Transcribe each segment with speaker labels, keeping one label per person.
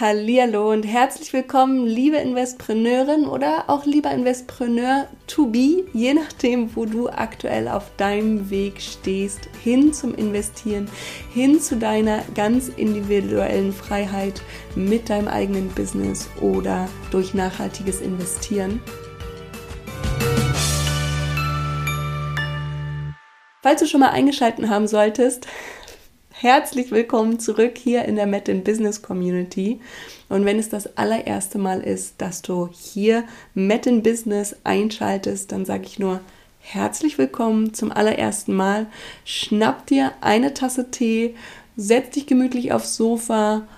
Speaker 1: Hallihallo und herzlich willkommen, liebe Investpreneurin oder auch lieber Investpreneur to be, je nachdem, wo du aktuell auf deinem Weg stehst, hin zum Investieren, hin zu deiner ganz individuellen Freiheit mit deinem eigenen Business oder durch nachhaltiges Investieren. Falls du schon mal eingeschaltet haben solltest, Herzlich willkommen zurück hier in der Met in Business Community. Und wenn es das allererste Mal ist, dass du hier Met in Business einschaltest, dann sage ich nur herzlich willkommen zum allerersten Mal. Schnapp dir eine Tasse Tee, setz dich gemütlich aufs Sofa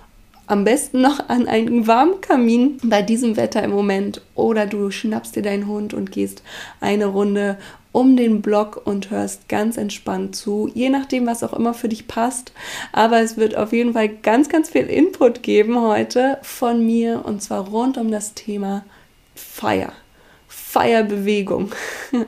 Speaker 1: am besten noch an einen warmen Kamin bei diesem Wetter im Moment oder du schnappst dir deinen Hund und gehst eine Runde um den Block und hörst ganz entspannt zu, je nachdem, was auch immer für dich passt. Aber es wird auf jeden Fall ganz, ganz viel Input geben heute von mir und zwar rund um das Thema Feier. Feierbewegung.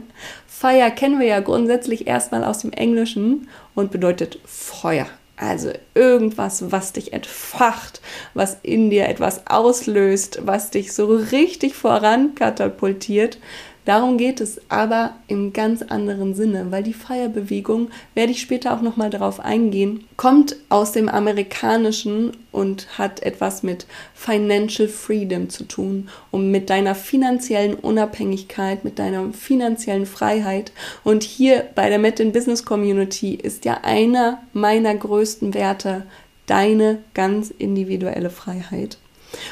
Speaker 1: Feier kennen wir ja grundsätzlich erstmal aus dem Englischen und bedeutet Feuer. Also irgendwas, was dich entfacht, was in dir etwas auslöst, was dich so richtig voran katapultiert, Darum geht es aber im ganz anderen Sinne, weil die Feierbewegung, werde ich später auch nochmal darauf eingehen, kommt aus dem Amerikanischen und hat etwas mit Financial Freedom zu tun, um mit deiner finanziellen Unabhängigkeit, mit deiner finanziellen Freiheit. Und hier bei der Met in Business Community ist ja einer meiner größten Werte deine ganz individuelle Freiheit.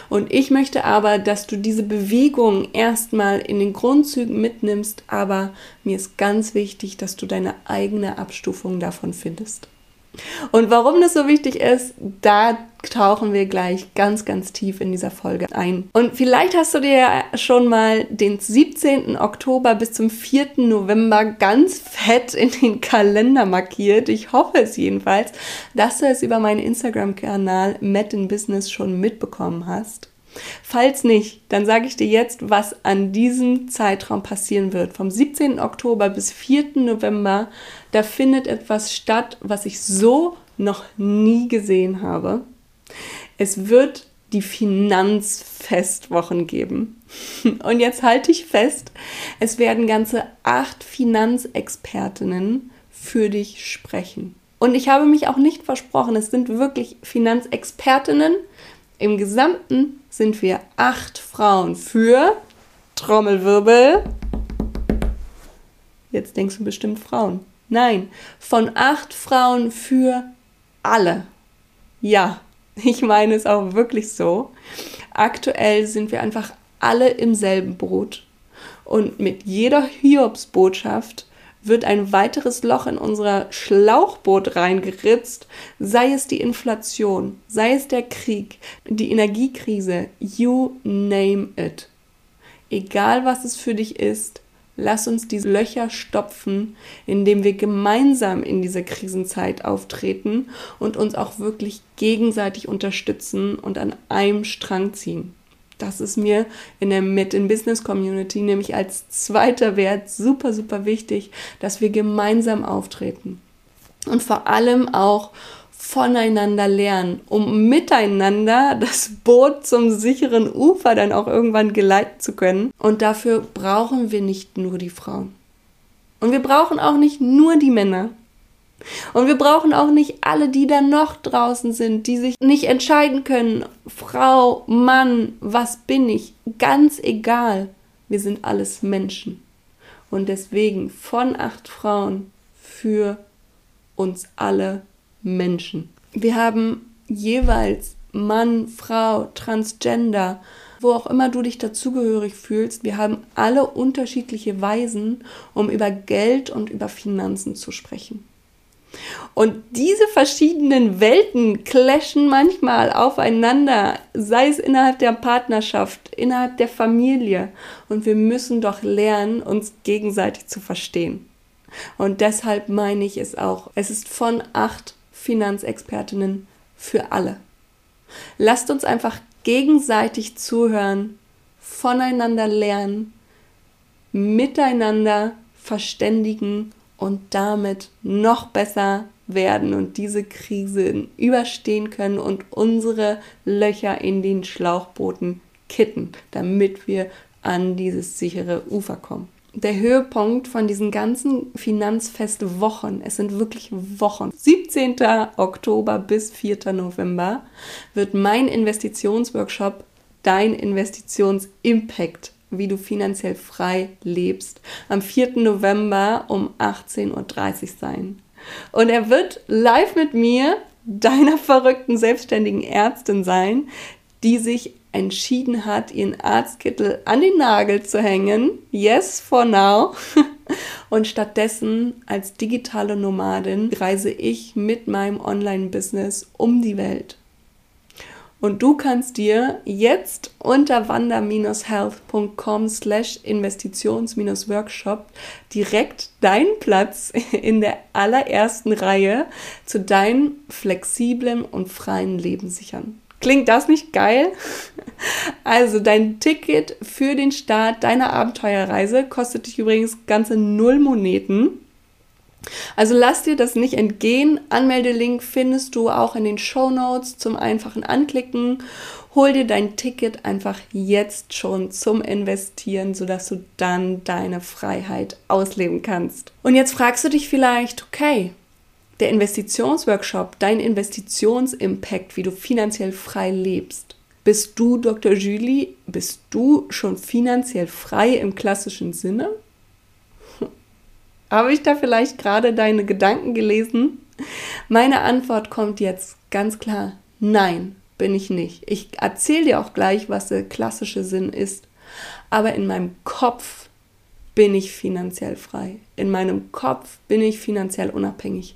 Speaker 1: Und ich möchte aber, dass du diese Bewegung erstmal in den Grundzügen mitnimmst, aber mir ist ganz wichtig, dass du deine eigene Abstufung davon findest. Und warum das so wichtig ist, da tauchen wir gleich ganz, ganz tief in dieser Folge ein. Und vielleicht hast du dir schon mal den 17. Oktober bis zum 4. November ganz fett in den Kalender markiert. Ich hoffe es jedenfalls, dass du es über meinen Instagram-Kanal Met in Business schon mitbekommen hast. Falls nicht, dann sage ich dir jetzt, was an diesem Zeitraum passieren wird. Vom 17. Oktober bis 4. November, da findet etwas statt, was ich so noch nie gesehen habe. Es wird die Finanzfestwochen geben. Und jetzt halte ich fest, es werden ganze acht Finanzexpertinnen für dich sprechen. Und ich habe mich auch nicht versprochen, es sind wirklich Finanzexpertinnen. Im Gesamten sind wir acht Frauen für Trommelwirbel. Jetzt denkst du bestimmt Frauen. Nein, von acht Frauen für alle. Ja, ich meine es auch wirklich so. Aktuell sind wir einfach alle im selben Boot. Und mit jeder Hiobsbotschaft wird ein weiteres Loch in unser Schlauchboot reingeritzt, sei es die Inflation, sei es der Krieg, die Energiekrise, you name it. Egal was es für dich ist, Lass uns diese Löcher stopfen, indem wir gemeinsam in dieser Krisenzeit auftreten und uns auch wirklich gegenseitig unterstützen und an einem Strang ziehen. Das ist mir in der Mit in Business Community nämlich als zweiter Wert super, super wichtig, dass wir gemeinsam auftreten. Und vor allem auch voneinander lernen, um miteinander das Boot zum sicheren Ufer dann auch irgendwann geleiten zu können. Und dafür brauchen wir nicht nur die Frauen. Und wir brauchen auch nicht nur die Männer. Und wir brauchen auch nicht alle, die da noch draußen sind, die sich nicht entscheiden können, Frau, Mann, was bin ich? Ganz egal. Wir sind alles Menschen. Und deswegen von acht Frauen für uns alle Menschen. Wir haben jeweils Mann, Frau, Transgender, wo auch immer du dich dazugehörig fühlst, wir haben alle unterschiedliche Weisen, um über Geld und über Finanzen zu sprechen. Und diese verschiedenen Welten clashen manchmal aufeinander, sei es innerhalb der Partnerschaft, innerhalb der Familie. Und wir müssen doch lernen, uns gegenseitig zu verstehen. Und deshalb meine ich es auch. Es ist von acht Finanzexpertinnen für alle. Lasst uns einfach gegenseitig zuhören, voneinander lernen, miteinander verständigen und damit noch besser werden und diese Krise überstehen können und unsere Löcher in den Schlauchbooten kitten, damit wir an dieses sichere Ufer kommen. Der Höhepunkt von diesen ganzen Finanzfestwochen, es sind wirklich Wochen, 17. Oktober bis 4. November, wird mein Investitionsworkshop Dein Investitionsimpact wie du finanziell frei lebst, am 4. November um 18.30 Uhr sein. Und er wird live mit mir, deiner verrückten selbstständigen Ärztin sein, die sich entschieden hat, ihren Arztkittel an den Nagel zu hängen. Yes, for now. Und stattdessen als digitale Nomadin reise ich mit meinem Online-Business um die Welt. Und du kannst dir jetzt unter wander-health.com slash investitions-workshop direkt deinen Platz in der allerersten Reihe zu deinem flexiblen und freien Leben sichern. Klingt das nicht geil? Also dein Ticket für den Start deiner Abenteuerreise kostet dich übrigens ganze null Moneten. Also lass dir das nicht entgehen. Anmeldelink findest du auch in den Show Notes zum einfachen Anklicken. Hol dir dein Ticket einfach jetzt schon zum Investieren, sodass du dann deine Freiheit ausleben kannst. Und jetzt fragst du dich vielleicht, okay, der Investitionsworkshop, dein Investitionsimpact, wie du finanziell frei lebst. Bist du Dr. Julie? Bist du schon finanziell frei im klassischen Sinne? Habe ich da vielleicht gerade deine Gedanken gelesen? Meine Antwort kommt jetzt ganz klar. Nein, bin ich nicht. Ich erzähle dir auch gleich, was der klassische Sinn ist. Aber in meinem Kopf bin ich finanziell frei. In meinem Kopf bin ich finanziell unabhängig.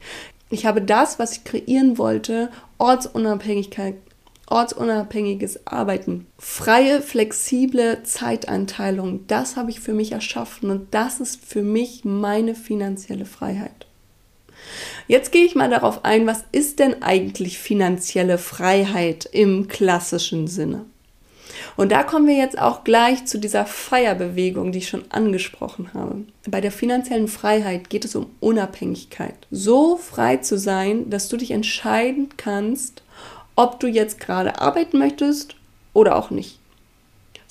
Speaker 1: Ich habe das, was ich kreieren wollte, Ortsunabhängigkeit ortsunabhängiges Arbeiten, freie, flexible Zeiteinteilung, das habe ich für mich erschaffen und das ist für mich meine finanzielle Freiheit. Jetzt gehe ich mal darauf ein, was ist denn eigentlich finanzielle Freiheit im klassischen Sinne? Und da kommen wir jetzt auch gleich zu dieser Feierbewegung, die ich schon angesprochen habe. Bei der finanziellen Freiheit geht es um Unabhängigkeit. So frei zu sein, dass du dich entscheiden kannst, ob du jetzt gerade arbeiten möchtest oder auch nicht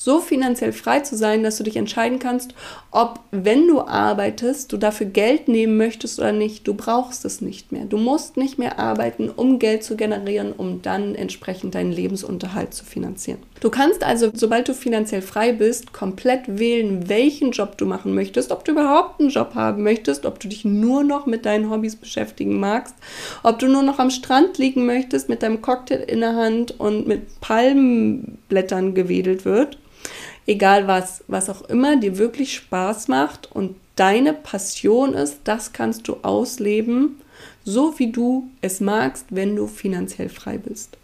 Speaker 1: so finanziell frei zu sein, dass du dich entscheiden kannst, ob, wenn du arbeitest, du dafür Geld nehmen möchtest oder nicht. Du brauchst es nicht mehr. Du musst nicht mehr arbeiten, um Geld zu generieren, um dann entsprechend deinen Lebensunterhalt zu finanzieren. Du kannst also, sobald du finanziell frei bist, komplett wählen, welchen Job du machen möchtest, ob du überhaupt einen Job haben möchtest, ob du dich nur noch mit deinen Hobbys beschäftigen magst, ob du nur noch am Strand liegen möchtest mit deinem Cocktail in der Hand und mit Palmenblättern gewedelt wird egal was, was auch immer dir wirklich Spaß macht und deine Passion ist, das kannst du ausleben, so wie du es magst, wenn du finanziell frei bist.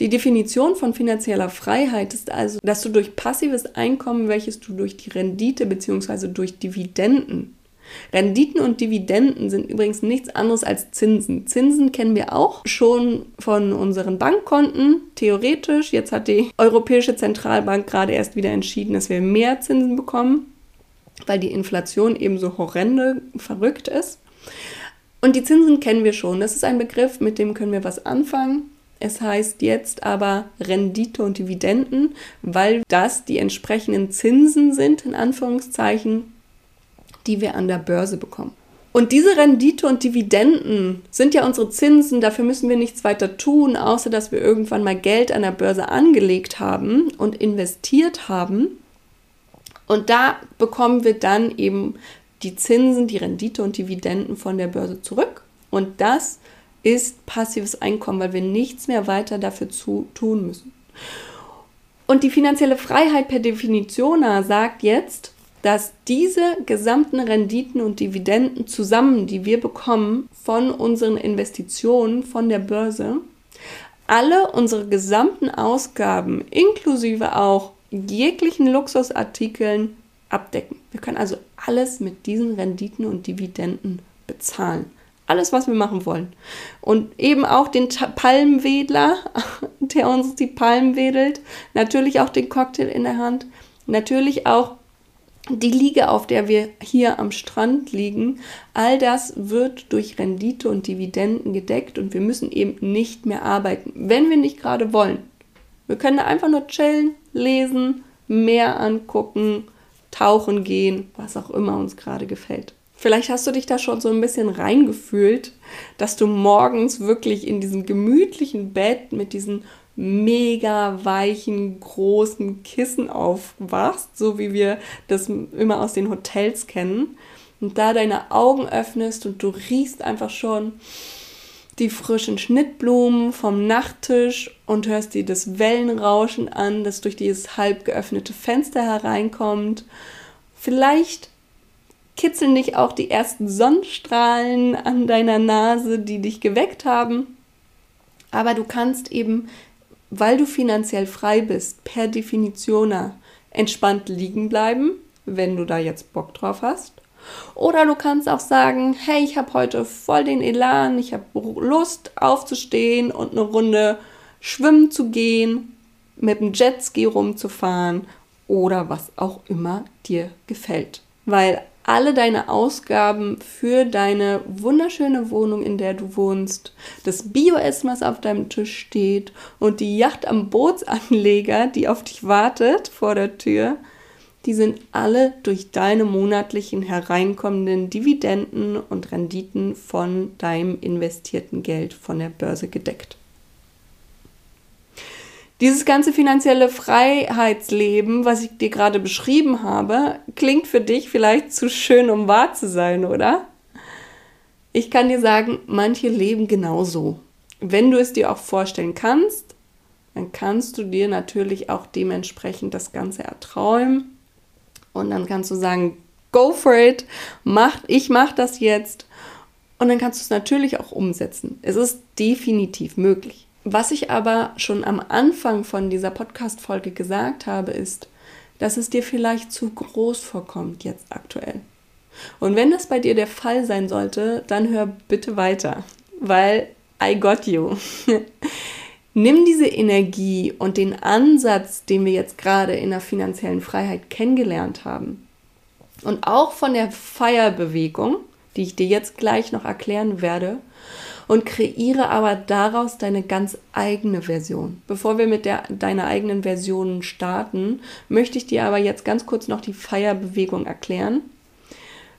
Speaker 1: Die Definition von finanzieller Freiheit ist also, dass du durch passives Einkommen, welches du durch die Rendite bzw. durch Dividenden Renditen und Dividenden sind übrigens nichts anderes als Zinsen. Zinsen kennen wir auch schon von unseren Bankkonten, theoretisch. Jetzt hat die Europäische Zentralbank gerade erst wieder entschieden, dass wir mehr Zinsen bekommen, weil die Inflation eben so horrende verrückt ist. Und die Zinsen kennen wir schon. Das ist ein Begriff, mit dem können wir was anfangen. Es heißt jetzt aber Rendite und Dividenden, weil das die entsprechenden Zinsen sind, in Anführungszeichen, die wir an der Börse bekommen. Und diese Rendite und Dividenden sind ja unsere Zinsen, dafür müssen wir nichts weiter tun, außer dass wir irgendwann mal Geld an der Börse angelegt haben und investiert haben. Und da bekommen wir dann eben die Zinsen, die Rendite und Dividenden von der Börse zurück. Und das ist passives Einkommen, weil wir nichts mehr weiter dafür zu tun müssen. Und die finanzielle Freiheit per Definition sagt jetzt, dass diese gesamten Renditen und Dividenden zusammen, die wir bekommen von unseren Investitionen von der Börse, alle unsere gesamten Ausgaben inklusive auch jeglichen Luxusartikeln abdecken. Wir können also alles mit diesen Renditen und Dividenden bezahlen. Alles, was wir machen wollen. Und eben auch den Palmwedler, der uns die Palmen wedelt. Natürlich auch den Cocktail in der Hand. Natürlich auch die Liege, auf der wir hier am Strand liegen, all das wird durch Rendite und Dividenden gedeckt und wir müssen eben nicht mehr arbeiten, wenn wir nicht gerade wollen. Wir können einfach nur chillen, lesen, Meer angucken, tauchen gehen, was auch immer uns gerade gefällt. Vielleicht hast du dich da schon so ein bisschen reingefühlt, dass du morgens wirklich in diesem gemütlichen Bett mit diesen mega weichen, großen Kissen aufwachst, so wie wir das immer aus den Hotels kennen. Und da deine Augen öffnest und du riechst einfach schon die frischen Schnittblumen vom Nachttisch und hörst dir das Wellenrauschen an, das durch dieses halb geöffnete Fenster hereinkommt. Vielleicht kitzeln dich auch die ersten Sonnenstrahlen an deiner Nase, die dich geweckt haben. Aber du kannst eben weil du finanziell frei bist, per Definition entspannt liegen bleiben, wenn du da jetzt Bock drauf hast. Oder du kannst auch sagen, hey, ich habe heute voll den Elan, ich habe Lust aufzustehen und eine Runde schwimmen zu gehen, mit dem Jetski rumzufahren oder was auch immer dir gefällt. Weil alle deine Ausgaben für deine wunderschöne Wohnung, in der du wohnst, das Bio-Essen, was auf deinem Tisch steht und die Yacht am Bootsanleger, die auf dich wartet vor der Tür, die sind alle durch deine monatlichen hereinkommenden Dividenden und Renditen von deinem investierten Geld von der Börse gedeckt. Dieses ganze finanzielle Freiheitsleben, was ich dir gerade beschrieben habe, klingt für dich vielleicht zu schön, um wahr zu sein, oder? Ich kann dir sagen, manche leben genauso. Wenn du es dir auch vorstellen kannst, dann kannst du dir natürlich auch dementsprechend das Ganze erträumen. Und dann kannst du sagen, go for it, mach, ich mach das jetzt. Und dann kannst du es natürlich auch umsetzen. Es ist definitiv möglich. Was ich aber schon am Anfang von dieser Podcast-Folge gesagt habe, ist, dass es dir vielleicht zu groß vorkommt jetzt aktuell. Und wenn das bei dir der Fall sein sollte, dann hör bitte weiter, weil I got you. Nimm diese Energie und den Ansatz, den wir jetzt gerade in der finanziellen Freiheit kennengelernt haben und auch von der Feierbewegung, die ich dir jetzt gleich noch erklären werde, und kreiere aber daraus deine ganz eigene Version. Bevor wir mit der, deiner eigenen Version starten, möchte ich dir aber jetzt ganz kurz noch die Feierbewegung erklären.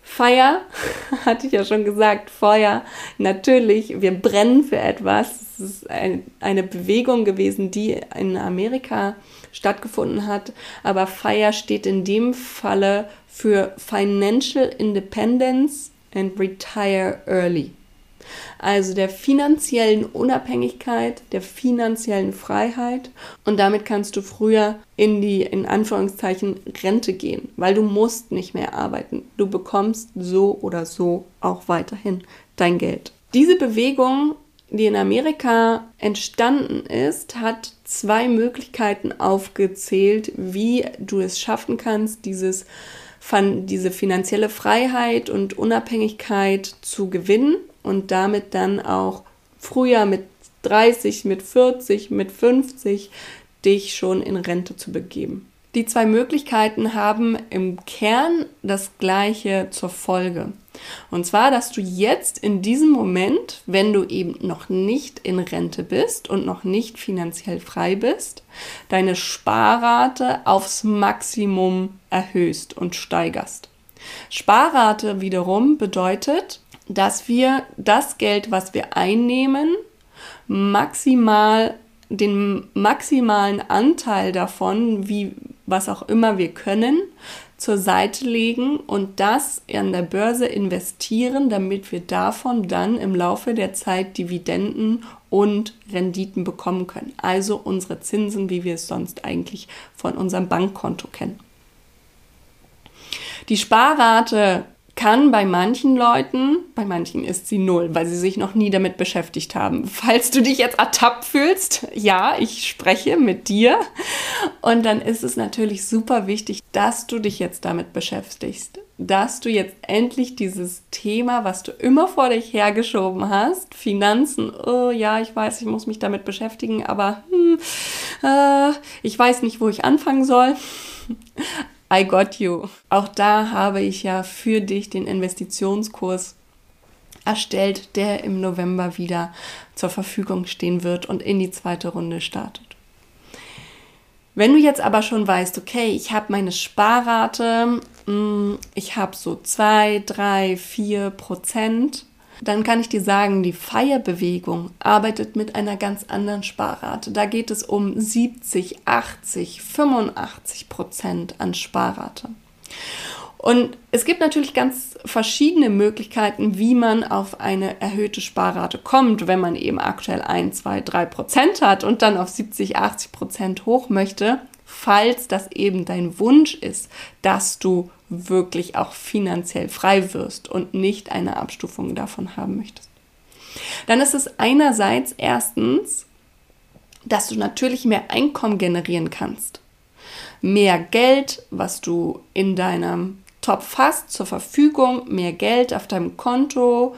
Speaker 1: Feier, hatte ich ja schon gesagt, Feuer, natürlich, wir brennen für etwas. Es ist ein, eine Bewegung gewesen, die in Amerika stattgefunden hat. Aber Feier steht in dem Falle für Financial Independence and Retire Early also der finanziellen Unabhängigkeit, der finanziellen Freiheit und damit kannst du früher in die in Anführungszeichen Rente gehen, weil du musst nicht mehr arbeiten. Du bekommst so oder so auch weiterhin dein Geld. Diese Bewegung, die in Amerika entstanden ist, hat zwei Möglichkeiten aufgezählt, wie du es schaffen kannst, dieses diese finanzielle Freiheit und Unabhängigkeit zu gewinnen und damit dann auch früher mit 30, mit 40, mit 50 dich schon in Rente zu begeben. Die zwei Möglichkeiten haben im Kern das gleiche zur Folge. Und zwar, dass du jetzt in diesem Moment, wenn du eben noch nicht in Rente bist und noch nicht finanziell frei bist, deine Sparrate aufs Maximum erhöhst und steigerst. Sparrate wiederum bedeutet, dass wir das Geld, was wir einnehmen, maximal den maximalen Anteil davon, wie was auch immer wir können, zur Seite legen und das an der Börse investieren, damit wir davon dann im Laufe der Zeit Dividenden und Renditen bekommen können. Also unsere Zinsen, wie wir es sonst eigentlich von unserem Bankkonto kennen. Die Sparrate kann bei manchen Leuten, bei manchen ist sie null, weil sie sich noch nie damit beschäftigt haben. Falls du dich jetzt ertappt fühlst, ja, ich spreche mit dir. Und dann ist es natürlich super wichtig, dass du dich jetzt damit beschäftigst. Dass du jetzt endlich dieses Thema, was du immer vor dich hergeschoben hast, Finanzen, oh ja, ich weiß, ich muss mich damit beschäftigen, aber hm, äh, ich weiß nicht, wo ich anfangen soll I got you. Auch da habe ich ja für dich den Investitionskurs erstellt, der im November wieder zur Verfügung stehen wird und in die zweite Runde startet. Wenn du jetzt aber schon weißt, okay, ich habe meine Sparrate, mm, ich habe so zwei, drei, vier Prozent, dann kann ich dir sagen, die Feierbewegung arbeitet mit einer ganz anderen Sparrate. Da geht es um 70, 80, 85 Prozent an Sparrate. Und es gibt natürlich ganz verschiedene Möglichkeiten, wie man auf eine erhöhte Sparrate kommt, wenn man eben aktuell 1, 2, 3 Prozent hat und dann auf 70, 80 Prozent hoch möchte, falls das eben dein Wunsch ist, dass du wirklich auch finanziell frei wirst und nicht eine Abstufung davon haben möchtest. Dann ist es einerseits erstens, dass du natürlich mehr Einkommen generieren kannst. Mehr Geld, was du in deinem Topf hast zur Verfügung, mehr Geld auf deinem Konto,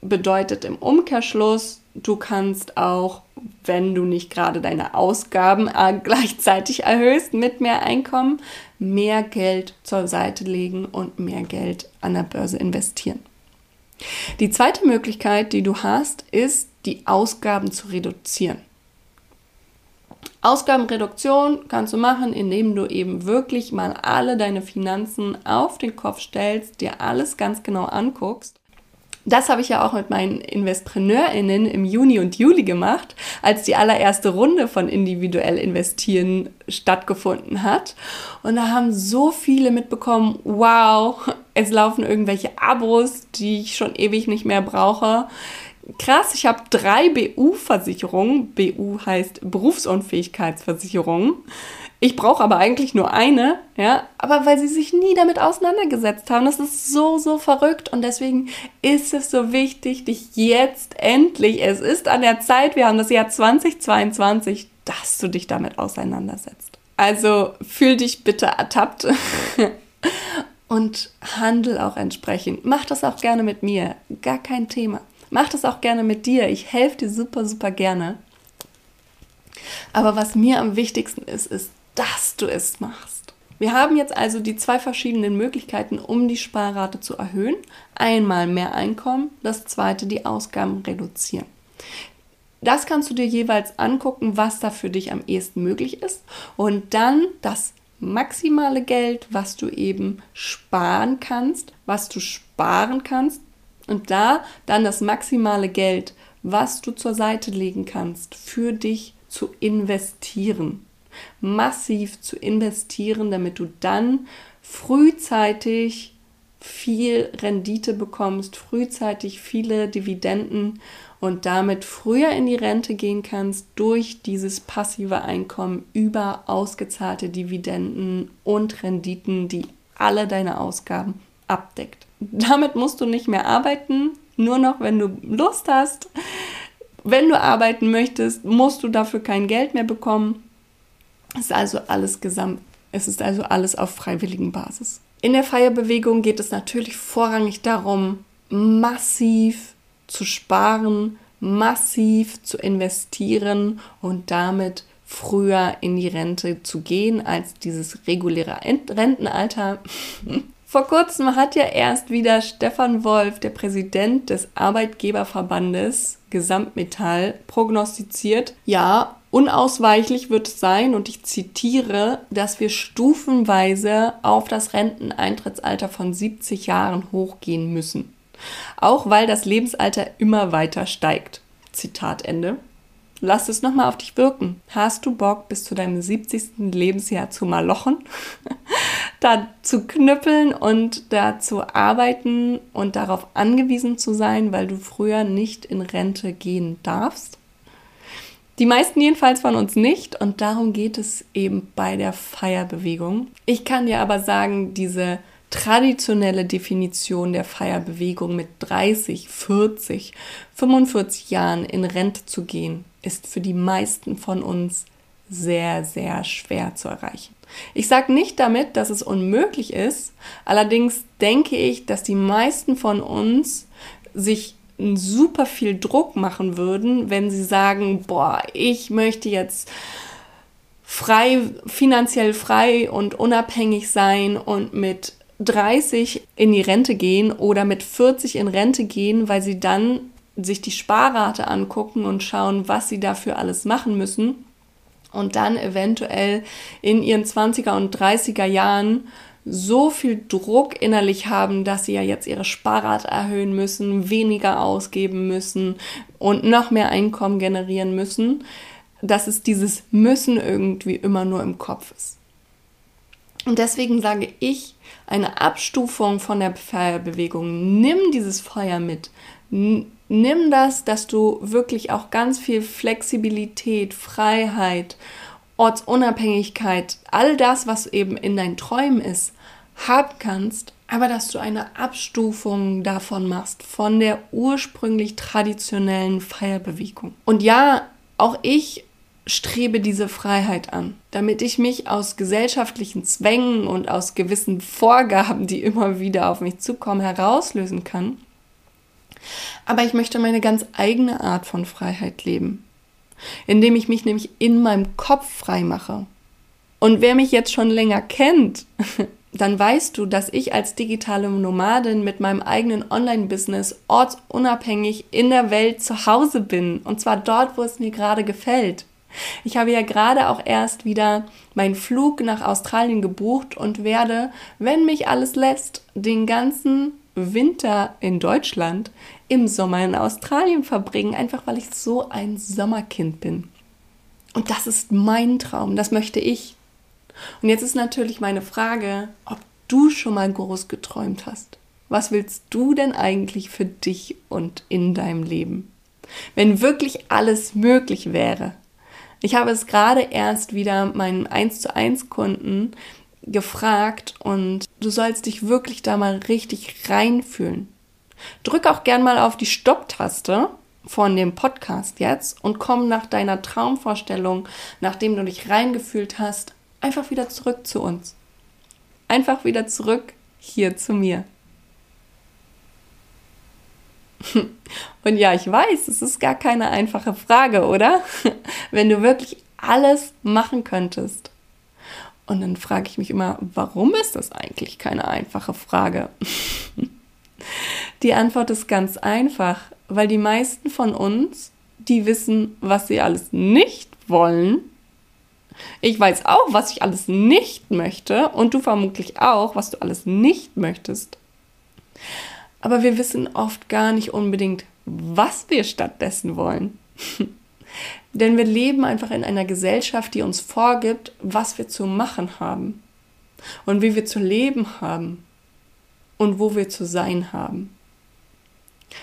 Speaker 1: bedeutet im Umkehrschluss, du kannst auch, wenn du nicht gerade deine Ausgaben äh, gleichzeitig erhöhst mit mehr Einkommen, mehr Geld zur Seite legen und mehr Geld an der Börse investieren. Die zweite Möglichkeit, die du hast, ist, die Ausgaben zu reduzieren. Ausgabenreduktion kannst du machen, indem du eben wirklich mal alle deine Finanzen auf den Kopf stellst, dir alles ganz genau anguckst. Das habe ich ja auch mit meinen InvestpreneurInnen im Juni und Juli gemacht, als die allererste Runde von individuell investieren stattgefunden hat. Und da haben so viele mitbekommen, wow, es laufen irgendwelche Abos, die ich schon ewig nicht mehr brauche krass, ich habe drei BU-Versicherungen. BU heißt Berufsunfähigkeitsversicherung. Ich brauche aber eigentlich nur eine, ja, aber weil sie sich nie damit auseinandergesetzt haben. Das ist so, so verrückt und deswegen ist es so wichtig, dich jetzt endlich, es ist an der Zeit, wir haben das Jahr 2022, dass du dich damit auseinandersetzt. Also fühl dich bitte ertappt und handel auch entsprechend. Mach das auch gerne mit mir, gar kein Thema. Mach das auch gerne mit dir. Ich helfe dir super, super gerne. Aber was mir am wichtigsten ist, ist, dass du es machst. Wir haben jetzt also die zwei verschiedenen Möglichkeiten, um die Sparrate zu erhöhen. Einmal mehr Einkommen, das zweite die Ausgaben reduzieren. Das kannst du dir jeweils angucken, was da für dich am ehesten möglich ist. Und dann das maximale Geld, was du eben sparen kannst, was du sparen kannst, und da dann das maximale Geld, was du zur Seite legen kannst, für dich zu investieren. Massiv zu investieren, damit du dann frühzeitig viel Rendite bekommst, frühzeitig viele Dividenden und damit früher in die Rente gehen kannst durch dieses passive Einkommen über ausgezahlte Dividenden und Renditen, die alle deine Ausgaben abdeckt. Damit musst du nicht mehr arbeiten, nur noch, wenn du Lust hast. Wenn du arbeiten möchtest, musst du dafür kein Geld mehr bekommen. Es ist also alles gesamt, es ist also alles auf freiwilligen Basis. In der Feierbewegung geht es natürlich vorrangig darum, massiv zu sparen, massiv zu investieren und damit früher in die Rente zu gehen als dieses reguläre Rentenalter. Vor kurzem hat ja erst wieder Stefan Wolf, der Präsident des Arbeitgeberverbandes Gesamtmetall, prognostiziert, ja, unausweichlich wird es sein, und ich zitiere, dass wir stufenweise auf das Renteneintrittsalter von 70 Jahren hochgehen müssen. Auch weil das Lebensalter immer weiter steigt. Zitat Ende. Lass es nochmal auf dich wirken. Hast du Bock, bis zu deinem 70. Lebensjahr zu malochen? da zu knüppeln und da zu arbeiten und darauf angewiesen zu sein, weil du früher nicht in Rente gehen darfst? Die meisten jedenfalls von uns nicht und darum geht es eben bei der Feierbewegung. Ich kann dir aber sagen, diese traditionelle Definition der Feierbewegung mit 30, 40, 45 Jahren in Rente zu gehen, ist für die meisten von uns sehr, sehr schwer zu erreichen. Ich sage nicht damit, dass es unmöglich ist, allerdings denke ich, dass die meisten von uns sich super viel Druck machen würden, wenn sie sagen, boah, ich möchte jetzt frei, finanziell frei und unabhängig sein und mit 30 in die Rente gehen oder mit 40 in Rente gehen, weil sie dann sich die Sparrate angucken und schauen, was sie dafür alles machen müssen und dann eventuell in ihren 20er und 30er Jahren so viel Druck innerlich haben, dass sie ja jetzt ihre Sparrate erhöhen müssen, weniger ausgeben müssen und noch mehr Einkommen generieren müssen, dass es dieses Müssen irgendwie immer nur im Kopf ist. Und deswegen sage ich, eine Abstufung von der Feuerbewegung, nimm dieses Feuer mit. Nimm das, dass du wirklich auch ganz viel Flexibilität, Freiheit, Ortsunabhängigkeit, all das, was eben in deinen Träumen ist, haben kannst, aber dass du eine Abstufung davon machst, von der ursprünglich traditionellen Feierbewegung. Und ja, auch ich strebe diese Freiheit an, damit ich mich aus gesellschaftlichen Zwängen und aus gewissen Vorgaben, die immer wieder auf mich zukommen, herauslösen kann. Aber ich möchte meine ganz eigene Art von Freiheit leben, indem ich mich nämlich in meinem Kopf frei mache. Und wer mich jetzt schon länger kennt, dann weißt du, dass ich als digitale Nomadin mit meinem eigenen Online-Business ortsunabhängig in der Welt zu Hause bin. Und zwar dort, wo es mir gerade gefällt. Ich habe ja gerade auch erst wieder meinen Flug nach Australien gebucht und werde, wenn mich alles lässt, den ganzen Winter in Deutschland im Sommer in Australien verbringen, einfach weil ich so ein Sommerkind bin. Und das ist mein Traum, das möchte ich. Und jetzt ist natürlich meine Frage, ob du schon mal groß geträumt hast. Was willst du denn eigentlich für dich und in deinem Leben? Wenn wirklich alles möglich wäre, ich habe es gerade erst wieder meinen 1 zu 1 Kunden gefragt und du sollst dich wirklich da mal richtig reinfühlen. Drück auch gern mal auf die Stopptaste von dem Podcast jetzt und komm nach deiner Traumvorstellung, nachdem du dich reingefühlt hast, einfach wieder zurück zu uns. Einfach wieder zurück hier zu mir. Und ja, ich weiß, es ist gar keine einfache Frage, oder? Wenn du wirklich alles machen könntest. Und dann frage ich mich immer, warum ist das eigentlich keine einfache Frage? Die Antwort ist ganz einfach, weil die meisten von uns, die wissen, was sie alles nicht wollen. Ich weiß auch, was ich alles nicht möchte und du vermutlich auch, was du alles nicht möchtest aber wir wissen oft gar nicht unbedingt, was wir stattdessen wollen. Denn wir leben einfach in einer Gesellschaft, die uns vorgibt, was wir zu machen haben und wie wir zu leben haben und wo wir zu sein haben.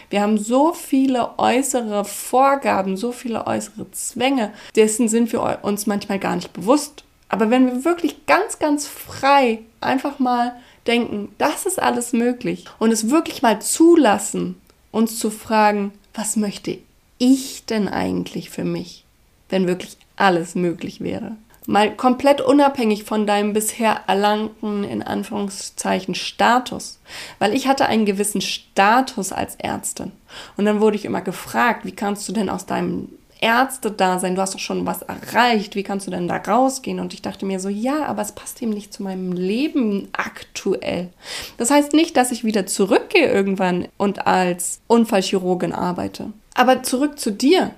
Speaker 1: Wir haben so viele äußere Vorgaben, so viele äußere Zwänge, dessen sind wir uns manchmal gar nicht bewusst. Aber wenn wir wirklich ganz, ganz frei einfach mal denken, das ist alles möglich und es wirklich mal zulassen, uns zu fragen, was möchte ich denn eigentlich für mich, wenn wirklich alles möglich wäre? Mal komplett unabhängig von deinem bisher erlangten, in Anführungszeichen, Status. Weil ich hatte einen gewissen Status als Ärztin. Und dann wurde ich immer gefragt, wie kannst du denn aus deinem Ärzte-Dasein, du hast doch schon was erreicht, wie kannst du denn da rausgehen? Und ich dachte mir so, ja, aber es passt eben nicht zu meinem Leben aktuell. Das heißt nicht, dass ich wieder zurückgehe irgendwann und als Unfallchirurgin arbeite. Aber zurück zu dir.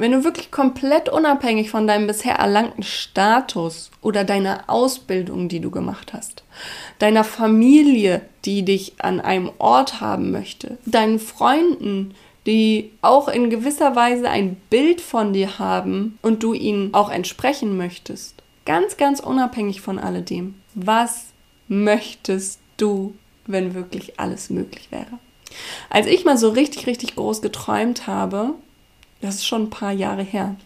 Speaker 1: Wenn du wirklich komplett unabhängig von deinem bisher erlangten Status oder deiner Ausbildung, die du gemacht hast, deiner Familie, die dich an einem Ort haben möchte, deinen Freunden, die auch in gewisser Weise ein Bild von dir haben und du ihnen auch entsprechen möchtest. Ganz, ganz unabhängig von alledem. Was möchtest du, wenn wirklich alles möglich wäre? Als ich mal so richtig, richtig groß geträumt habe, das ist schon ein paar Jahre her.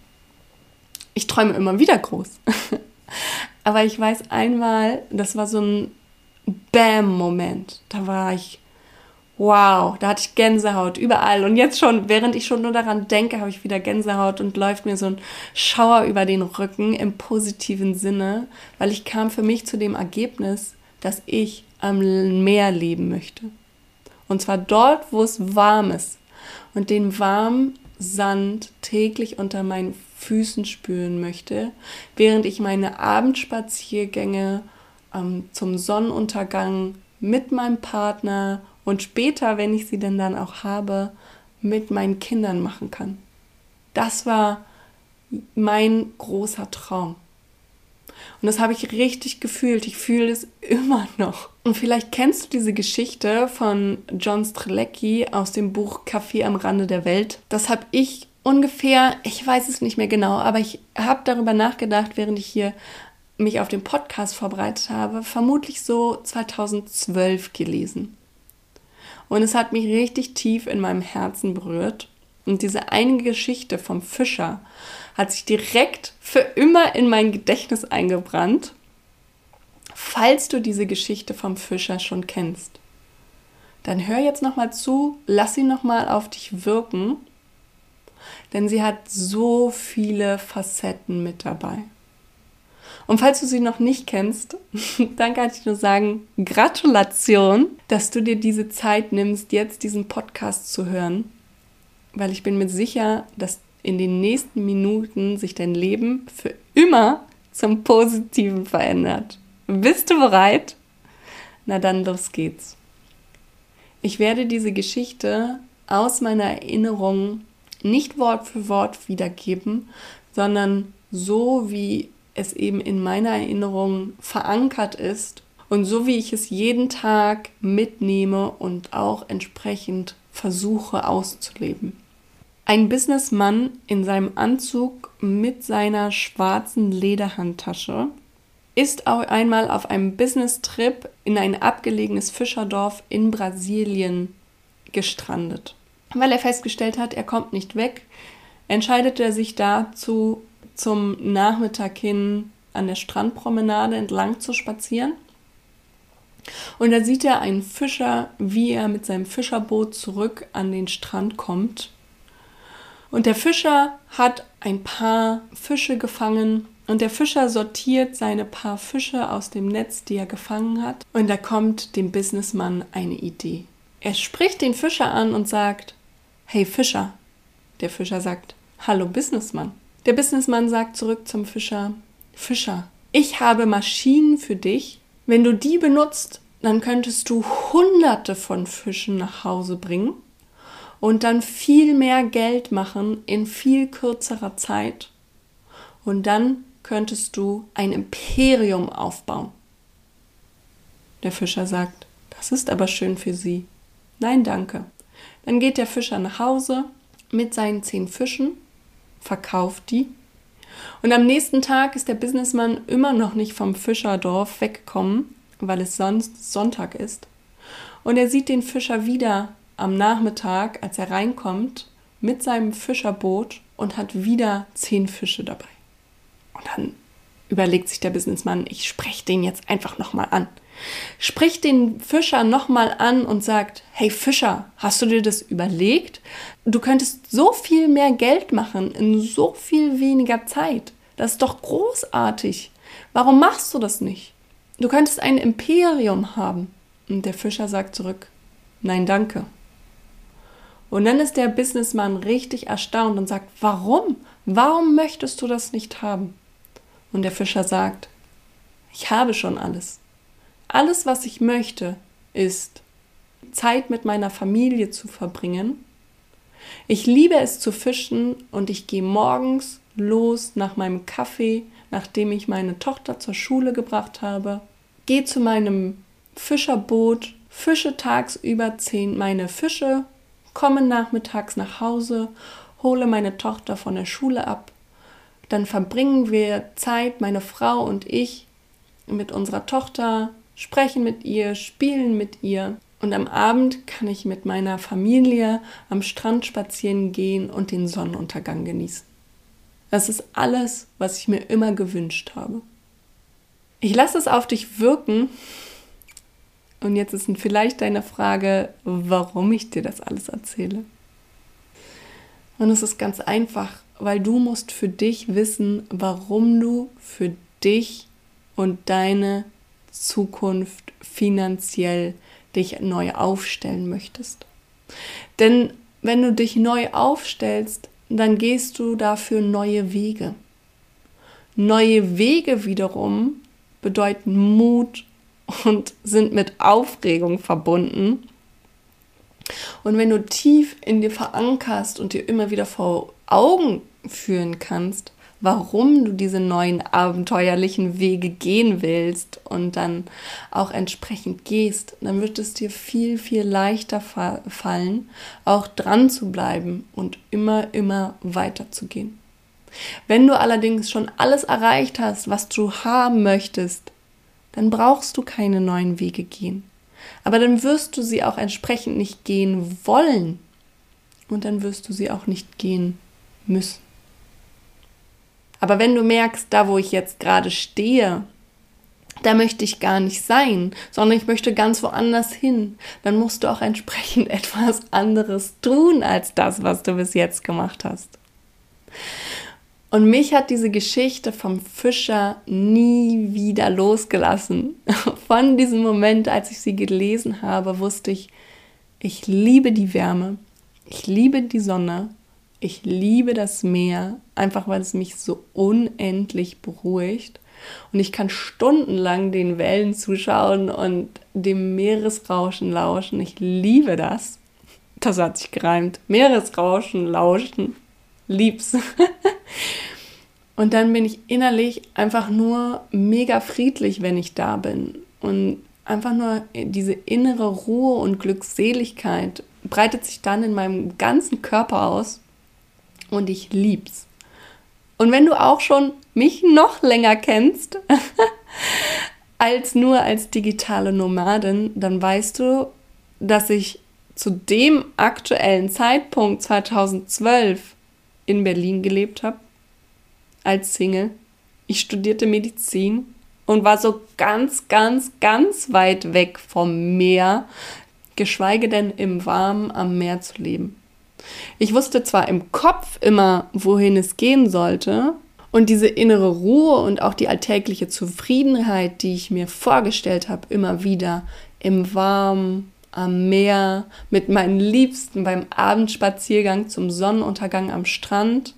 Speaker 1: Ich träume immer wieder groß. Aber ich weiß einmal, das war so ein Bam-Moment. Da war ich Wow, da hatte ich Gänsehaut überall. Und jetzt schon, während ich schon nur daran denke, habe ich wieder Gänsehaut und läuft mir so ein Schauer über den Rücken im positiven Sinne, weil ich kam für mich zu dem Ergebnis, dass ich am Meer leben möchte. Und zwar dort, wo es warm ist und den warmen Sand täglich unter meinen Füßen spüren möchte, während ich meine Abendspaziergänge ähm, zum Sonnenuntergang mit meinem Partner und später, wenn ich sie denn dann auch habe, mit meinen Kindern machen kann. Das war mein großer Traum. Und das habe ich richtig gefühlt. Ich fühle es immer noch. Und vielleicht kennst du diese Geschichte von John Strelecki aus dem Buch Kaffee am Rande der Welt. Das habe ich ungefähr, ich weiß es nicht mehr genau, aber ich habe darüber nachgedacht, während ich hier mich auf den Podcast vorbereitet habe, vermutlich so 2012 gelesen. Und es hat mich richtig tief in meinem Herzen berührt. Und diese eine Geschichte vom Fischer hat sich direkt für immer in mein Gedächtnis eingebrannt, falls du diese Geschichte vom Fischer schon kennst. Dann hör jetzt nochmal zu, lass sie nochmal auf dich wirken, denn sie hat so viele Facetten mit dabei. Und falls du sie noch nicht kennst, dann kann ich nur sagen, Gratulation, dass du dir diese Zeit nimmst, jetzt diesen Podcast zu hören, weil ich bin mir sicher, dass in den nächsten Minuten sich dein Leben für immer zum Positiven verändert. Bist du bereit? Na dann, los geht's. Ich werde diese Geschichte aus meiner Erinnerung nicht Wort für Wort wiedergeben, sondern so, wie es eben in meiner Erinnerung verankert ist und so, wie ich es jeden Tag mitnehme und auch entsprechend versuche auszuleben. Ein Businessmann in seinem Anzug mit seiner schwarzen Lederhandtasche ist auch einmal auf einem Business-Trip in ein abgelegenes Fischerdorf in Brasilien gestrandet. Weil er festgestellt hat, er kommt nicht weg, entscheidet er sich dazu, zum Nachmittag hin an der Strandpromenade entlang zu spazieren. Und da sieht er einen Fischer, wie er mit seinem Fischerboot zurück an den Strand kommt und der Fischer hat ein paar Fische gefangen und der Fischer sortiert seine paar Fische aus dem Netz, die er gefangen hat. Und da kommt dem Businessmann eine Idee. Er spricht den Fischer an und sagt, Hey Fischer. Der Fischer sagt, Hallo Businessmann. Der Businessmann sagt zurück zum Fischer, Fischer, ich habe Maschinen für dich. Wenn du die benutzt, dann könntest du hunderte von Fischen nach Hause bringen und dann viel mehr Geld machen in viel kürzerer Zeit. Und dann könntest du ein Imperium aufbauen. Der Fischer sagt, das ist aber schön für Sie. Nein, danke. Dann geht der Fischer nach Hause mit seinen zehn Fischen, verkauft die. Und am nächsten Tag ist der Businessmann immer noch nicht vom Fischerdorf weggekommen, weil es sonst Sonntag ist. Und er sieht den Fischer wieder am Nachmittag, als er reinkommt, mit seinem Fischerboot und hat wieder zehn Fische dabei. Und dann überlegt sich der Businessmann, ich spreche den jetzt einfach nochmal an. Spricht den Fischer nochmal an und sagt, hey Fischer, hast du dir das überlegt? Du könntest so viel mehr Geld machen in so viel weniger Zeit. Das ist doch großartig. Warum machst du das nicht? Du könntest ein Imperium haben. Und der Fischer sagt zurück, nein, danke. Und dann ist der Businessman richtig erstaunt und sagt, warum? Warum möchtest du das nicht haben? Und der Fischer sagt, ich habe schon alles. Alles, was ich möchte, ist Zeit mit meiner Familie zu verbringen. Ich liebe es zu fischen und ich gehe morgens los nach meinem Kaffee, nachdem ich meine Tochter zur Schule gebracht habe, gehe zu meinem Fischerboot, fische tagsüber zehn meine Fische komme nachmittags nach Hause, hole meine Tochter von der Schule ab, dann verbringen wir Zeit, meine Frau und ich, mit unserer Tochter, sprechen mit ihr, spielen mit ihr. Und am Abend kann ich mit meiner Familie am Strand spazieren gehen und den Sonnenuntergang genießen. Das ist alles, was ich mir immer gewünscht habe. Ich lasse es auf dich wirken und jetzt ist vielleicht deine Frage, warum ich dir das alles erzähle. Und es ist ganz einfach, weil du musst für dich wissen, warum du für dich und deine Zukunft finanziell dich neu aufstellen möchtest. Denn wenn du dich neu aufstellst, dann gehst du dafür neue Wege. Neue Wege wiederum bedeuten Mut und sind mit Aufregung verbunden. Und wenn du tief in dir verankerst und dir immer wieder vor Augen führen kannst, warum du diese neuen abenteuerlichen Wege gehen willst und dann auch entsprechend gehst, dann wird es dir viel, viel leichter fallen, auch dran zu bleiben und immer, immer weiter zu gehen. Wenn du allerdings schon alles erreicht hast, was du haben möchtest, dann brauchst du keine neuen Wege gehen. Aber dann wirst du sie auch entsprechend nicht gehen wollen. Und dann wirst du sie auch nicht gehen müssen. Aber wenn du merkst, da wo ich jetzt gerade stehe, da möchte ich gar nicht sein, sondern ich möchte ganz woanders hin, dann musst du auch entsprechend etwas anderes tun als das, was du bis jetzt gemacht hast. Und mich hat diese Geschichte vom Fischer nie wieder losgelassen. Von diesem Moment, als ich sie gelesen habe, wusste ich, ich liebe die Wärme, ich liebe die Sonne ich liebe das Meer, einfach weil es mich so unendlich beruhigt. Und ich kann stundenlang den Wellen zuschauen und dem Meeresrauschen lauschen. Ich liebe das. Das hat sich gereimt. Meeresrauschen, lauschen. Lieb's. und dann bin ich innerlich einfach nur mega friedlich, wenn ich da bin. Und einfach nur diese innere Ruhe und Glückseligkeit breitet sich dann in meinem ganzen Körper aus und ich lieb's. Und wenn du auch schon mich noch länger kennst als nur als digitale Nomadin, dann weißt du, dass ich zu dem aktuellen Zeitpunkt 2012 in Berlin gelebt habe als Single. Ich studierte Medizin und war so ganz, ganz, ganz weit weg vom Meer, geschweige denn im Warmen am Meer zu leben. Ich wusste zwar im Kopf immer, wohin es gehen sollte, und diese innere Ruhe und auch die alltägliche Zufriedenheit, die ich mir vorgestellt habe, immer wieder im Warmen, am Meer, mit meinen Liebsten beim Abendspaziergang zum Sonnenuntergang am Strand.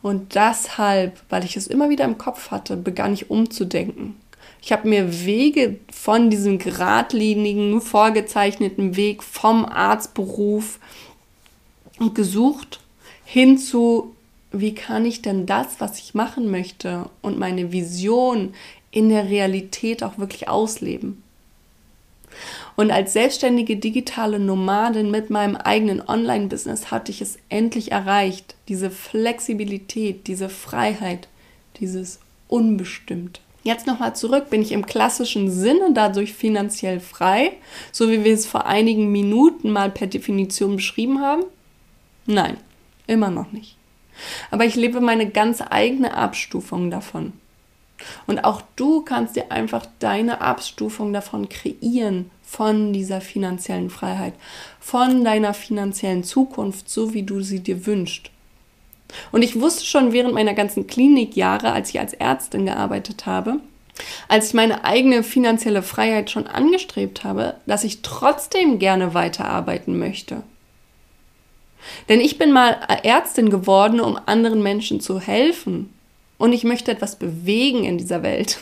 Speaker 1: Und deshalb, weil ich es immer wieder im Kopf hatte, begann ich umzudenken. Ich habe mir Wege von diesem geradlinigen, vorgezeichneten Weg vom Arztberuf gesucht hin zu, wie kann ich denn das, was ich machen möchte und meine Vision in der Realität auch wirklich ausleben. Und als selbstständige digitale Nomadin mit meinem eigenen Online-Business hatte ich es endlich erreicht, diese Flexibilität, diese Freiheit, dieses Unbestimmt. Jetzt nochmal zurück, bin ich im klassischen Sinne dadurch finanziell frei, so wie wir es vor einigen Minuten mal per Definition beschrieben haben? Nein, immer noch nicht. Aber ich lebe meine ganz eigene Abstufung davon. Und auch du kannst dir einfach deine Abstufung davon kreieren, von dieser finanziellen Freiheit, von deiner finanziellen Zukunft, so wie du sie dir wünschst. Und ich wusste schon während meiner ganzen Klinikjahre, als ich als Ärztin gearbeitet habe, als ich meine eigene finanzielle Freiheit schon angestrebt habe, dass ich trotzdem gerne weiterarbeiten möchte. Denn ich bin mal Ärztin geworden, um anderen Menschen zu helfen. Und ich möchte etwas bewegen in dieser Welt.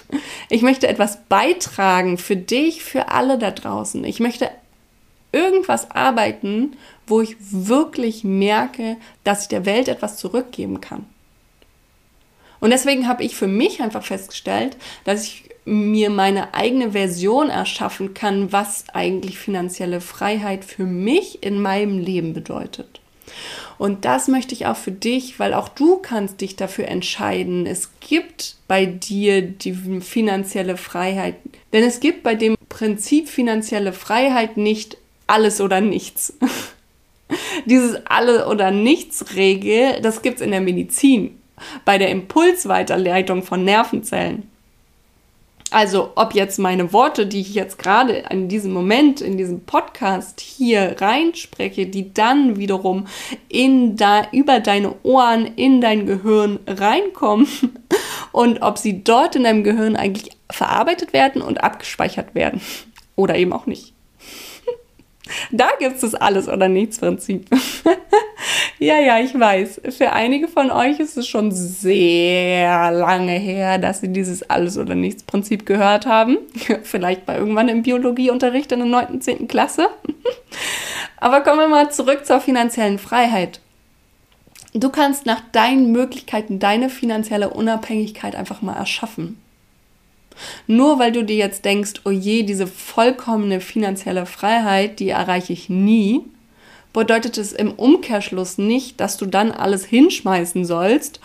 Speaker 1: Ich möchte etwas beitragen für dich, für alle da draußen. Ich möchte irgendwas arbeiten, wo ich wirklich merke, dass ich der Welt etwas zurückgeben kann. Und deswegen habe ich für mich einfach festgestellt, dass ich mir meine eigene Version erschaffen kann, was eigentlich finanzielle Freiheit für mich in meinem Leben bedeutet. Und das möchte ich auch für dich, weil auch du kannst dich dafür entscheiden. Es gibt bei dir die finanzielle Freiheit. Denn es gibt bei dem Prinzip finanzielle Freiheit nicht alles oder nichts. Dieses alle oder nichts Regel, das gibt es in der Medizin, bei der Impulsweiterleitung von Nervenzellen. Also ob jetzt meine Worte, die ich jetzt gerade in diesem Moment, in diesem Podcast hier reinspreche, die dann wiederum in da, über deine Ohren in dein Gehirn reinkommen und ob sie dort in deinem Gehirn eigentlich verarbeitet werden und abgespeichert werden oder eben auch nicht. Da gibt es das Alles- oder Nichts-Prinzip. Ja, ja, ich weiß. Für einige von euch ist es schon sehr lange her, dass sie dieses Alles- oder Nichts-Prinzip gehört haben. Vielleicht bei irgendwann im Biologieunterricht in der 9., 10. Klasse. Aber kommen wir mal zurück zur finanziellen Freiheit. Du kannst nach deinen Möglichkeiten deine finanzielle Unabhängigkeit einfach mal erschaffen. Nur weil du dir jetzt denkst, oh je, diese vollkommene finanzielle Freiheit, die erreiche ich nie, bedeutet es im Umkehrschluss nicht, dass du dann alles hinschmeißen sollst,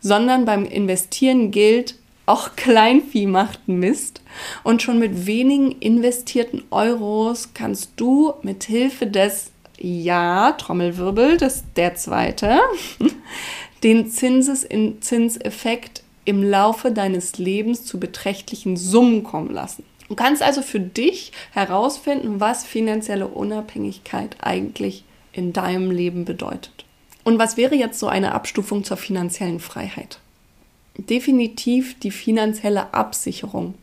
Speaker 1: sondern beim Investieren gilt, auch Kleinvieh macht Mist und schon mit wenigen investierten Euros kannst du mit Hilfe des ja, Trommelwirbel, das der zweite, den Zinseszinseffekt im Laufe deines Lebens zu beträchtlichen Summen kommen lassen. Du kannst also für dich herausfinden, was finanzielle Unabhängigkeit eigentlich ist in deinem Leben bedeutet. Und was wäre jetzt so eine Abstufung zur finanziellen Freiheit? Definitiv die finanzielle Absicherung.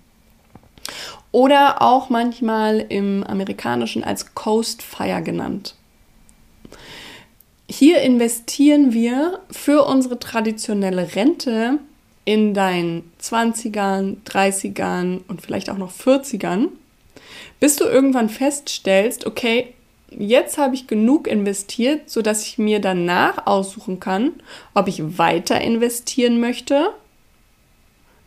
Speaker 1: Oder auch manchmal im amerikanischen als Coast Fire genannt. Hier investieren wir für unsere traditionelle Rente in deinen 20ern, 30ern und vielleicht auch noch 40ern, bis du irgendwann feststellst, okay, jetzt habe ich genug investiert, sodass ich mir danach aussuchen kann, ob ich weiter investieren möchte,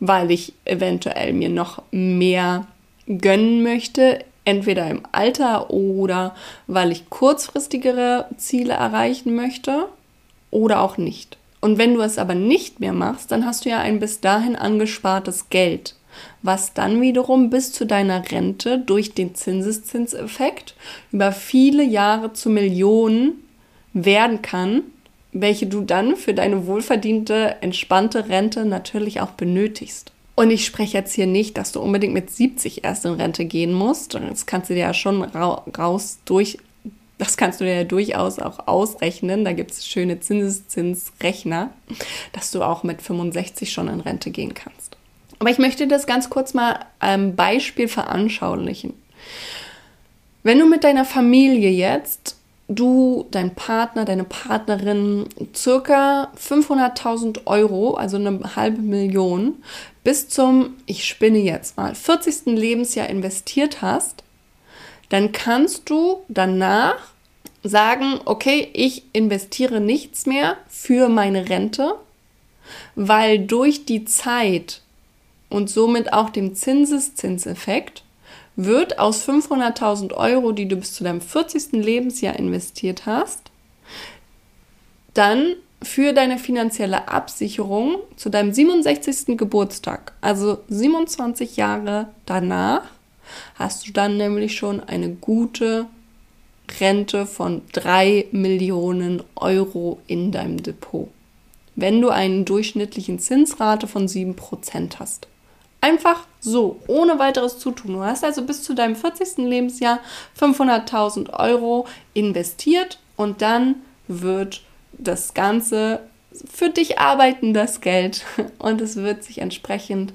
Speaker 1: weil ich eventuell mir noch mehr gönnen möchte, entweder im Alter oder weil ich kurzfristigere Ziele erreichen möchte oder auch nicht. Und wenn du es aber nicht mehr machst, dann hast du ja ein bis dahin angespartes Geld was dann wiederum bis zu deiner Rente durch den Zinseszinseffekt über viele Jahre zu Millionen werden kann, welche du dann für deine wohlverdiente, entspannte Rente natürlich auch benötigst. Und ich spreche jetzt hier nicht, dass du unbedingt mit 70 erst in Rente gehen musst. Das kannst du dir ja schon raus durch, das kannst du dir ja durchaus auch ausrechnen. Da gibt es schöne Zinseszinsrechner, dass du auch mit 65 schon in Rente gehen kannst. Aber ich möchte das ganz kurz mal am Beispiel veranschaulichen. Wenn du mit deiner Familie jetzt, du, dein Partner, deine Partnerin, circa 500.000 Euro, also eine halbe Million, bis zum, ich spinne jetzt mal, 40. Lebensjahr investiert hast, dann kannst du danach sagen, okay, ich investiere nichts mehr für meine Rente, weil durch die Zeit und somit auch dem Zinseszinseffekt wird aus 500.000 Euro, die du bis zu deinem 40. Lebensjahr investiert hast, dann für deine finanzielle Absicherung zu deinem 67. Geburtstag, also 27 Jahre danach, hast du dann nämlich schon eine gute Rente von 3 Millionen Euro in deinem Depot, wenn du einen durchschnittlichen Zinsrate von 7% hast. Einfach so, ohne weiteres Zutun. Du hast also bis zu deinem 40. Lebensjahr 500.000 Euro investiert und dann wird das Ganze für dich arbeiten, das Geld. Und es wird sich entsprechend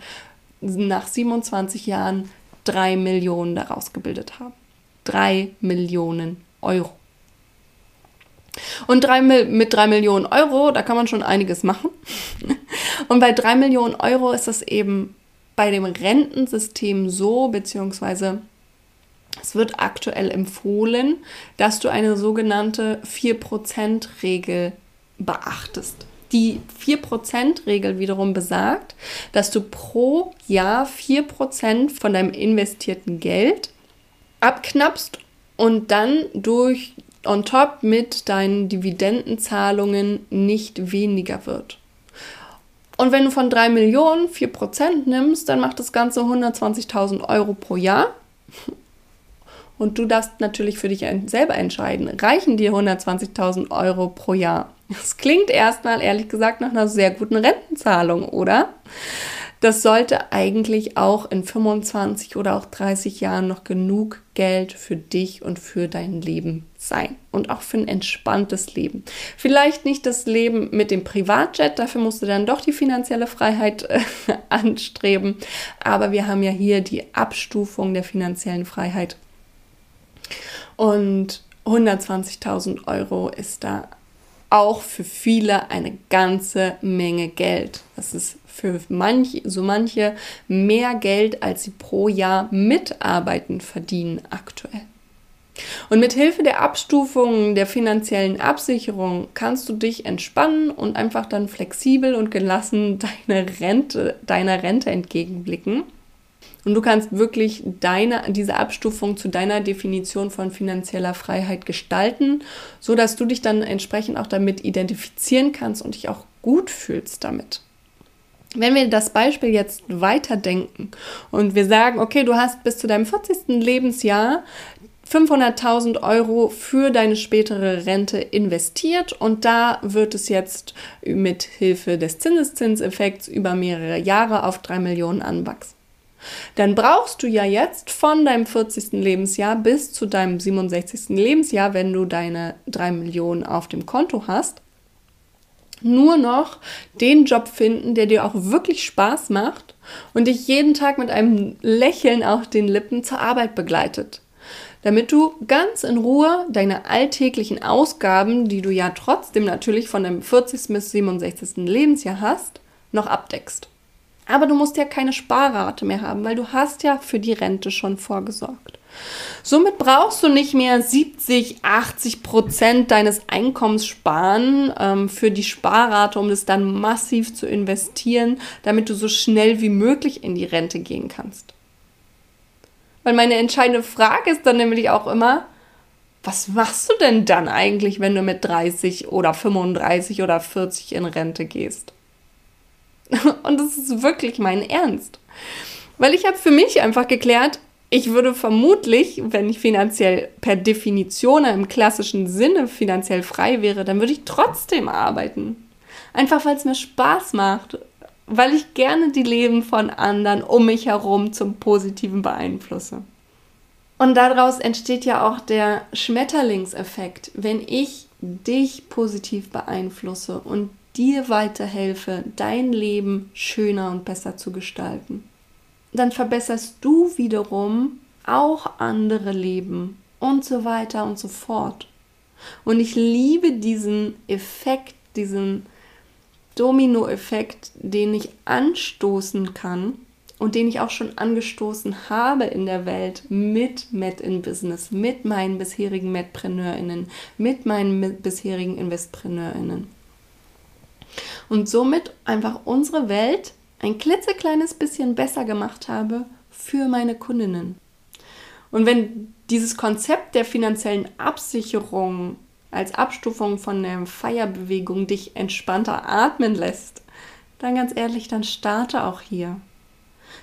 Speaker 1: nach 27 Jahren 3 Millionen daraus gebildet haben. 3 Millionen Euro. Und drei, mit 3 Millionen Euro, da kann man schon einiges machen. Und bei 3 Millionen Euro ist das eben bei dem Rentensystem so, beziehungsweise es wird aktuell empfohlen, dass du eine sogenannte 4%-Regel beachtest. Die 4%-Regel wiederum besagt, dass du pro Jahr 4% von deinem investierten Geld abknappst und dann durch on top mit deinen Dividendenzahlungen nicht weniger wird. Und wenn du von 3 Millionen 4% nimmst, dann macht das Ganze 120.000 Euro pro Jahr. Und du darfst natürlich für dich selber entscheiden, reichen dir 120.000 Euro pro Jahr? Das klingt erstmal ehrlich gesagt nach einer sehr guten Rentenzahlung, oder? Das sollte eigentlich auch in 25 oder auch 30 Jahren noch genug Geld für dich und für dein Leben sein und auch für ein entspanntes Leben. Vielleicht nicht das Leben mit dem Privatjet, dafür musst du dann doch die finanzielle Freiheit äh, anstreben, aber wir haben ja hier die Abstufung der finanziellen Freiheit. Und 120.000 Euro ist da auch für viele eine ganze Menge Geld. Das ist für manch, so manche mehr Geld, als sie pro Jahr mitarbeiten verdienen aktuell. Und mit Hilfe der Abstufung der finanziellen Absicherung kannst du dich entspannen und einfach dann flexibel und gelassen deine Rente, deiner Rente entgegenblicken. Und du kannst wirklich deine, diese Abstufung zu deiner Definition von finanzieller Freiheit gestalten, so dass du dich dann entsprechend auch damit identifizieren kannst und dich auch gut fühlst damit. Wenn wir das Beispiel jetzt weiterdenken und wir sagen, okay, du hast bis zu deinem 40. Lebensjahr 500.000 Euro für deine spätere Rente investiert und da wird es jetzt mit Hilfe des Zinseszinseffekts über mehrere Jahre auf 3 Millionen anwachsen. Dann brauchst du ja jetzt von deinem 40. Lebensjahr bis zu deinem 67. Lebensjahr, wenn du deine 3 Millionen auf dem Konto hast, nur noch den Job finden, der dir auch wirklich Spaß macht und dich jeden Tag mit einem Lächeln auf den Lippen zur Arbeit begleitet damit du ganz in Ruhe deine alltäglichen Ausgaben, die du ja trotzdem natürlich von deinem 40. bis 67. Lebensjahr hast, noch abdeckst. Aber du musst ja keine Sparrate mehr haben, weil du hast ja für die Rente schon vorgesorgt. Somit brauchst du nicht mehr 70, 80 Prozent deines Einkommens sparen ähm, für die Sparrate, um es dann massiv zu investieren, damit du so schnell wie möglich in die Rente gehen kannst. Weil meine entscheidende Frage ist dann nämlich auch immer, was machst du denn dann eigentlich, wenn du mit 30 oder 35 oder 40 in Rente gehst? Und das ist wirklich mein Ernst. Weil ich habe für mich einfach geklärt, ich würde vermutlich, wenn ich finanziell per Definition im klassischen Sinne finanziell frei wäre, dann würde ich trotzdem arbeiten. Einfach weil es mir Spaß macht weil ich gerne die Leben von anderen um mich herum zum Positiven beeinflusse. Und daraus entsteht ja auch der Schmetterlingseffekt. Wenn ich dich positiv beeinflusse und dir weiterhelfe, dein Leben schöner und besser zu gestalten, dann verbesserst du wiederum auch andere Leben und so weiter und so fort. Und ich liebe diesen Effekt, diesen Dominoeffekt, den ich anstoßen kann und den ich auch schon angestoßen habe in der Welt mit Met in Business, mit meinen bisherigen Medpreneurinnen, mit meinen bisherigen Investpreneurinnen. Und somit einfach unsere Welt ein klitzekleines bisschen besser gemacht habe für meine Kundinnen. Und wenn dieses Konzept der finanziellen Absicherung als Abstufung von der Feierbewegung dich entspannter atmen lässt, dann ganz ehrlich, dann starte auch hier.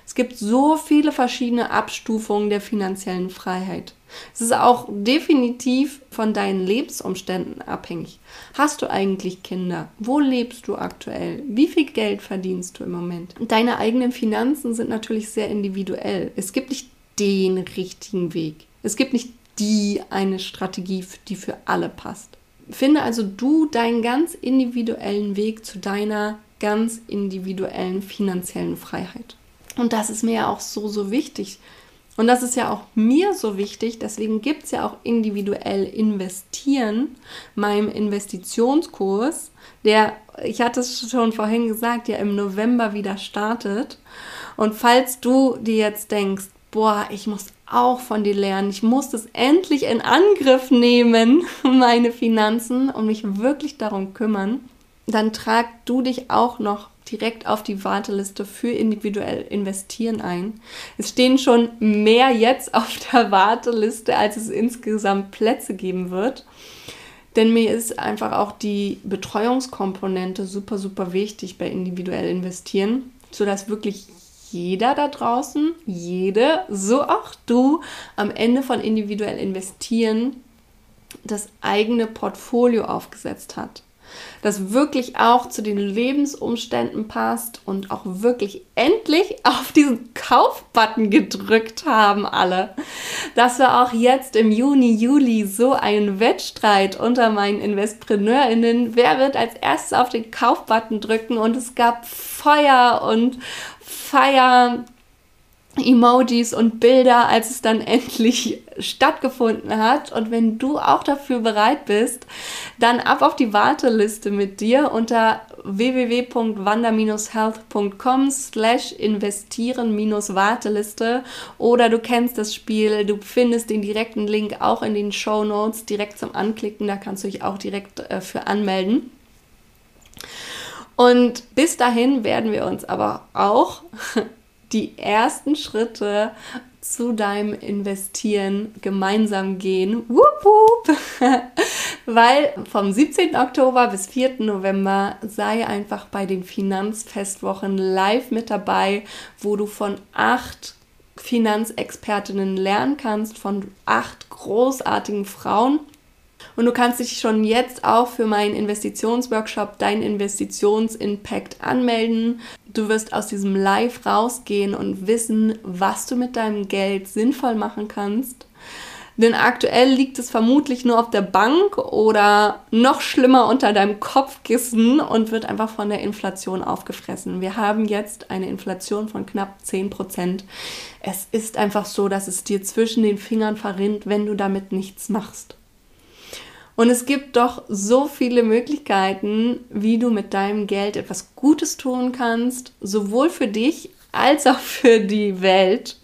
Speaker 1: Es gibt so viele verschiedene Abstufungen der finanziellen Freiheit. Es ist auch definitiv von deinen Lebensumständen abhängig. Hast du eigentlich Kinder? Wo lebst du aktuell? Wie viel Geld verdienst du im Moment? Deine eigenen Finanzen sind natürlich sehr individuell. Es gibt nicht den richtigen Weg. Es gibt nicht die eine Strategie, die für alle passt. Finde also du deinen ganz individuellen Weg zu deiner ganz individuellen finanziellen Freiheit. Und das ist mir ja auch so, so wichtig. Und das ist ja auch mir so wichtig. Deswegen gibt es ja auch individuell investieren, meinem Investitionskurs, der, ich hatte es schon vorhin gesagt, ja im November wieder startet. Und falls du dir jetzt denkst, boah, ich muss auch von dir lernen. Ich muss das endlich in Angriff nehmen, meine Finanzen, und mich wirklich darum kümmern. Dann trag du dich auch noch direkt auf die Warteliste für individuell investieren ein. Es stehen schon mehr jetzt auf der Warteliste, als es insgesamt Plätze geben wird. Denn mir ist einfach auch die Betreuungskomponente super, super wichtig bei individuell investieren, sodass wirklich jeder da draußen, jede, so auch du, am Ende von individuell investieren das eigene Portfolio aufgesetzt hat. Das wirklich auch zu den Lebensumständen passt und auch wirklich endlich auf diesen Kaufbutton gedrückt haben alle. Dass wir auch jetzt im Juni, Juli so einen Wettstreit unter meinen InvestpreneurInnen, wer wird als erstes auf den Kaufbutton drücken? Und es gab Feuer und Feier Emojis und Bilder, als es dann endlich stattgefunden hat. Und wenn du auch dafür bereit bist, dann ab auf die Warteliste mit dir unter www.wander-health.com slash investieren-warteliste oder du kennst das Spiel, du findest den direkten Link auch in den Show Notes direkt zum Anklicken, da kannst du dich auch direkt äh, für anmelden. Und bis dahin werden wir uns aber auch die ersten Schritte zu deinem Investieren gemeinsam gehen. Wupp, wupp. Weil vom 17. Oktober bis 4. November sei einfach bei den Finanzfestwochen live mit dabei, wo du von acht Finanzexpertinnen lernen kannst, von acht großartigen Frauen und du kannst dich schon jetzt auch für meinen Investitionsworkshop, dein Investitionsimpact anmelden. Du wirst aus diesem Live rausgehen und wissen, was du mit deinem Geld sinnvoll machen kannst. Denn aktuell liegt es vermutlich nur auf der Bank oder noch schlimmer unter deinem Kopfkissen und wird einfach von der Inflation aufgefressen. Wir haben jetzt eine Inflation von knapp 10 Prozent. Es ist einfach so, dass es dir zwischen den Fingern verrinnt, wenn du damit nichts machst. Und es gibt doch so viele Möglichkeiten, wie du mit deinem Geld etwas Gutes tun kannst, sowohl für dich als auch für die Welt.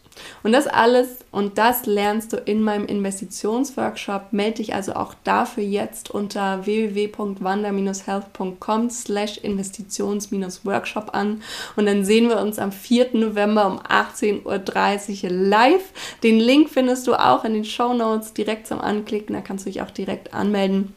Speaker 1: Und das alles und das lernst du in meinem Investitionsworkshop. Melde dich also auch dafür jetzt unter www.wander-health.com slash investitions-workshop an. Und dann sehen wir uns am 4. November um 18.30 Uhr live. Den Link findest du auch in den Show Notes direkt zum Anklicken. Da kannst du dich auch direkt anmelden.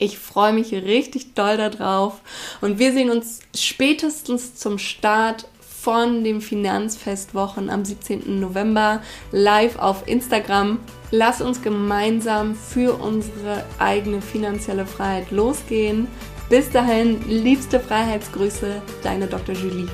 Speaker 1: Ich freue mich richtig doll darauf und wir sehen uns spätestens zum Start von dem Finanzfestwochen am 17. November live auf Instagram. Lass uns gemeinsam für unsere eigene finanzielle Freiheit losgehen. Bis dahin, liebste Freiheitsgrüße, deine Dr. Julie.